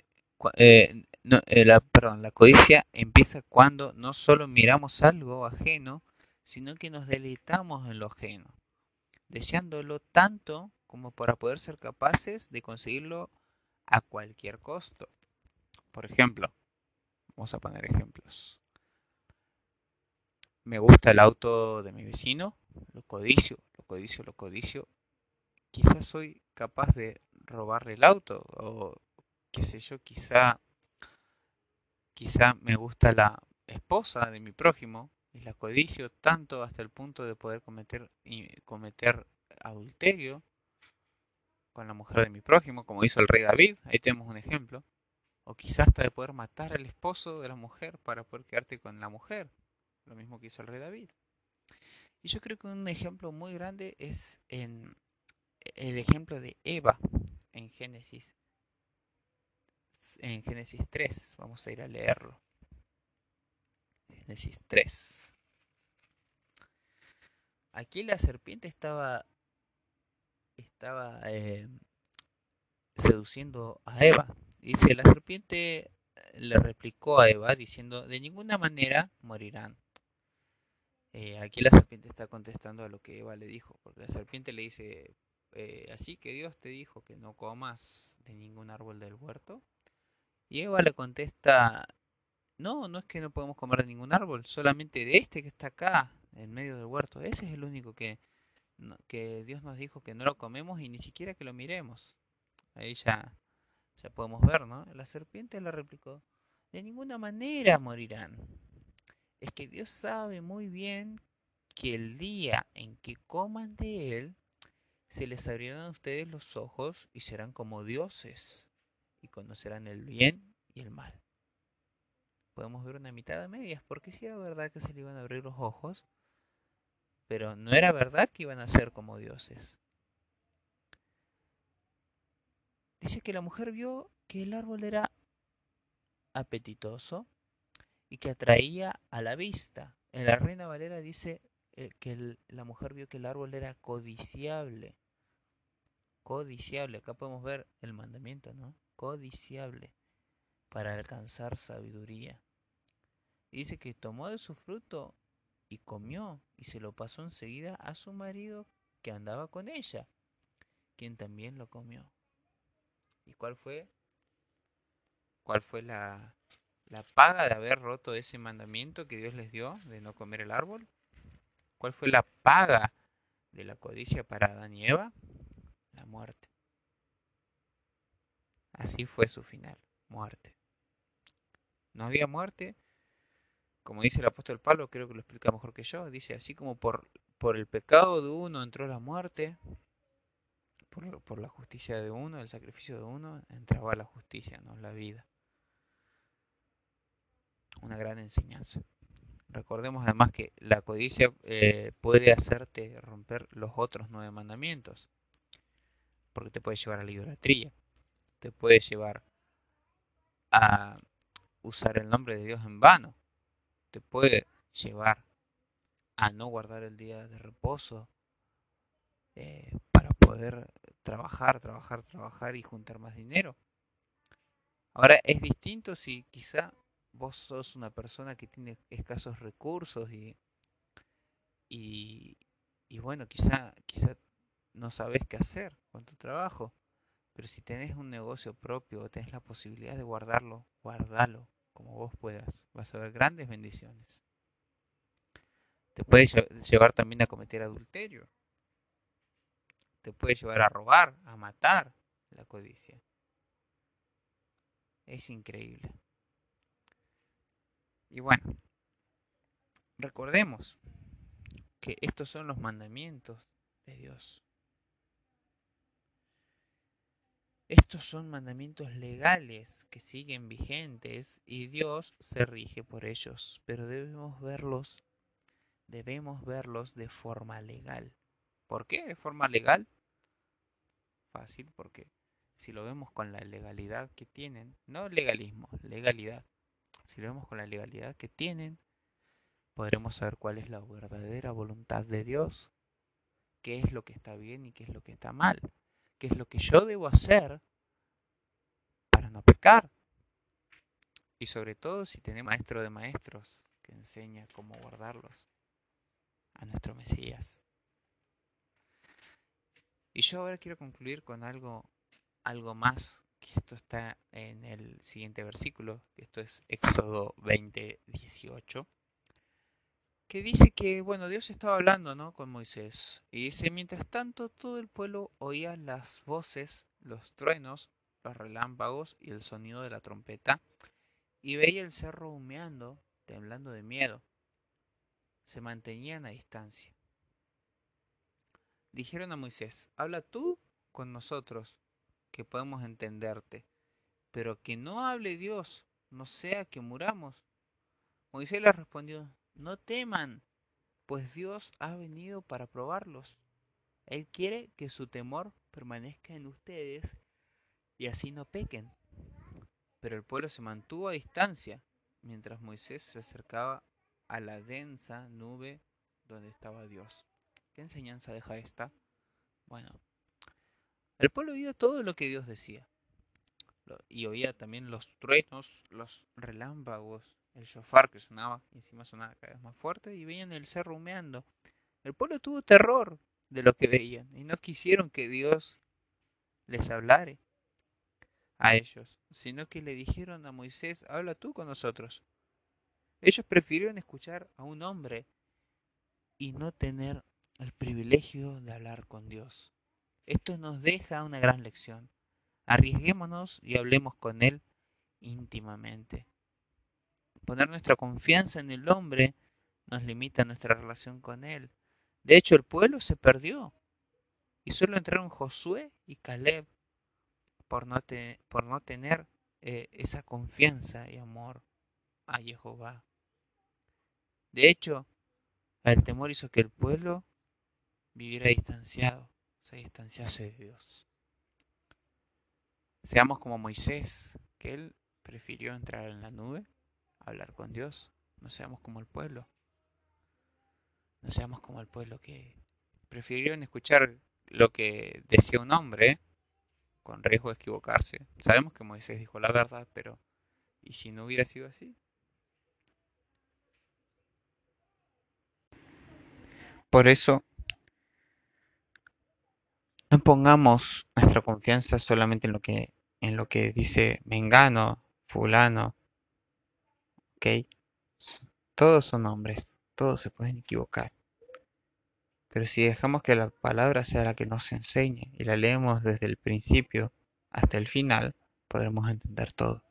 A: eh, la, perdón, la codicia empieza cuando no solo miramos algo ajeno, sino que nos deleitamos en lo ajeno, deseándolo tanto como para poder ser capaces de conseguirlo a cualquier costo. Por ejemplo, vamos a poner ejemplos. Me gusta el auto de mi vecino, lo codicio, lo codicio, lo codicio. Quizás soy capaz de robarle el auto o qué sé yo, quizá quizá me gusta la esposa de mi prójimo y la codicio tanto hasta el punto de poder cometer cometer adulterio con la mujer de mi prójimo, como hizo el rey David, ahí tenemos un ejemplo. O quizás hasta de poder matar al esposo de la mujer para poder quedarte con la mujer, lo mismo que hizo el rey David. Y yo creo que un ejemplo muy grande es en el ejemplo de Eva en Génesis en Génesis 3. Vamos a ir a leerlo. Génesis 3. Aquí la serpiente estaba estaba eh, seduciendo a Eva. Dice, la serpiente eh, le replicó a Eva diciendo, de ninguna manera morirán. Eh, aquí la serpiente está contestando a lo que Eva le dijo, porque la serpiente le dice, así que Dios te dijo que no comas de ningún árbol del huerto. Y Eva le contesta, no, no es que no podemos comer de ningún árbol, solamente de este que está acá, en medio del huerto. Ese es el único que, que Dios nos dijo que no lo comemos y ni siquiera que lo miremos. Ahí ya, ya podemos ver, ¿no? La serpiente le replicó, de ninguna manera morirán. Es que Dios sabe muy bien que el día en que coman de él, se les abrirán a ustedes los ojos y serán como dioses y conocerán el bien y el mal. Podemos ver una mitad de medias, porque si era verdad que se le iban a abrir los ojos, pero no era verdad que iban a ser como dioses. Dice que la mujer vio que el árbol era apetitoso y que atraía a la vista. En la Reina Valera dice eh, que la mujer vio que el árbol era codiciable. Codiciable. Acá podemos ver el mandamiento, ¿no? Codiciable para alcanzar sabiduría. Dice que tomó de su fruto y comió y se lo pasó enseguida a su marido que andaba con ella, quien también lo comió. ¿Y cuál fue? ¿Cuál fue la, la paga de haber roto ese mandamiento que Dios les dio de no comer el árbol? ¿Cuál fue la paga de la codicia para Adán y Eva? La muerte. Así fue su final, muerte. No había muerte, como dice el apóstol Pablo, creo que lo explica mejor que yo, dice, así como por, por el pecado de uno entró la muerte, por, por la justicia de uno, el sacrificio de uno, entraba la justicia, no la vida. Una gran enseñanza. Recordemos además que la codicia eh, puede hacerte romper los otros nueve mandamientos, porque te puede llevar a la idolatría, te puede llevar a usar el nombre de Dios en vano, te puede llevar a no guardar el día de reposo eh, para poder trabajar, trabajar, trabajar y juntar más dinero. Ahora es distinto si quizá vos sos una persona que tiene escasos recursos y, y, bueno, quizá, quizá no sabes qué hacer con tu trabajo, pero si tenés un negocio propio o tenés la posibilidad de guardarlo, guardalo como vos puedas. Vas a ver grandes bendiciones. Te puede llevar también a cometer adulterio. Te puede llevar a robar, a matar la codicia. Es increíble. Y bueno, recordemos que estos son los mandamientos de Dios. Estos son mandamientos legales que siguen vigentes y Dios se rige por ellos, pero debemos verlos, debemos verlos de forma legal. ¿Por qué de forma legal? Fácil, porque si lo vemos con la legalidad que tienen, no legalismo, legalidad. Si lo vemos con la legalidad que tienen, podremos saber cuál es la verdadera voluntad de Dios, qué es lo que está bien y qué es lo que está mal, qué es lo que yo debo hacer para no pecar. Y sobre todo si tenemos maestro de maestros que enseña cómo guardarlos a nuestro Mesías. Y yo ahora quiero concluir con algo, algo más esto está en el siguiente versículo, esto es Éxodo 20, 18, que dice que, bueno, Dios estaba hablando, ¿no? Con Moisés. Y dice, mientras tanto, todo el pueblo oía las voces, los truenos, los relámpagos y el sonido de la trompeta, y veía el cerro humeando, temblando de miedo. Se mantenían a distancia. Dijeron a Moisés, habla tú con nosotros que podemos entenderte, pero que no hable Dios, no sea que muramos. Moisés le respondió, no teman, pues Dios ha venido para probarlos. Él quiere que su temor permanezca en ustedes y así no pequen. Pero el pueblo se mantuvo a distancia mientras Moisés se acercaba a la densa nube donde estaba Dios. ¿Qué enseñanza deja esta? Bueno, el pueblo oía todo lo que Dios decía. Y oía también los truenos, los relámpagos, el shofar que sonaba, y encima sonaba cada vez más fuerte, y veían el cerro humeando. El pueblo tuvo terror de lo que veían, y no quisieron que Dios les hablare a ellos, sino que le dijeron a Moisés, habla tú con nosotros. Ellos prefirieron escuchar a un hombre y no tener el privilegio de hablar con Dios. Esto nos deja una gran lección. Arriesguémonos y hablemos con Él íntimamente. Poner nuestra confianza en el hombre nos limita nuestra relación con Él. De hecho, el pueblo se perdió y solo entraron Josué y Caleb por no, tener eh, esa confianza y amor a Jehová. De hecho, el temor hizo que el pueblo viviera distanciado se distanciase de Dios. Seamos como Moisés, que él prefirió entrar en la nube, hablar con Dios. No seamos como el pueblo. No seamos como el pueblo que prefirieron escuchar lo que decía un hombre con riesgo de equivocarse. Sabemos que Moisés dijo la verdad, pero ¿y si no hubiera sido así? Por eso, no pongamos nuestra confianza solamente en lo que, en lo que dice Mengano, fulano, todos son hombres, todos se pueden equivocar. Pero si dejamos que la palabra sea la que nos enseñe y la leemos desde el principio hasta el final, podremos entender todo.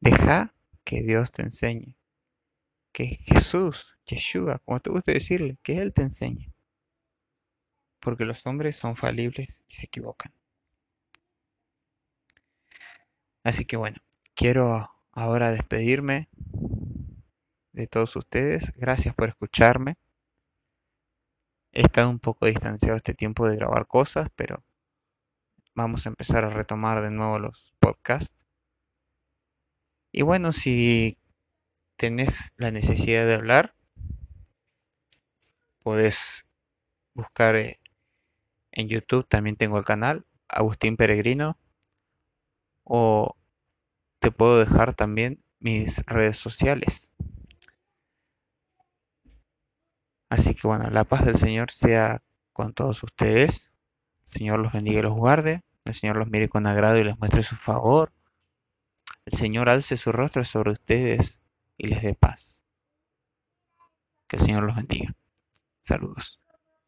A: Deja que Dios te enseñe. Que Jesús, Yeshua, como te gusta decirle, que Él te enseñe. Porque los hombres son falibles y se equivocan. Así que bueno, quiero ahora despedirme de todos ustedes. Gracias por escucharme. He estado un poco distanciado este tiempo de grabar cosas, pero vamos a empezar a retomar de nuevo los podcasts. Y bueno, si tenés la necesidad de hablar, podés buscar eh, en YouTube, también tengo el canal, Agustín Peregrino, o te puedo dejar también mis redes sociales. Así que bueno, la paz del Señor sea con todos ustedes. El Señor los bendiga y los guarde. El Señor los mire con agrado y les muestre su favor. El Señor alce su rostro sobre ustedes y les dé paz. Que el Señor los bendiga. Saludos.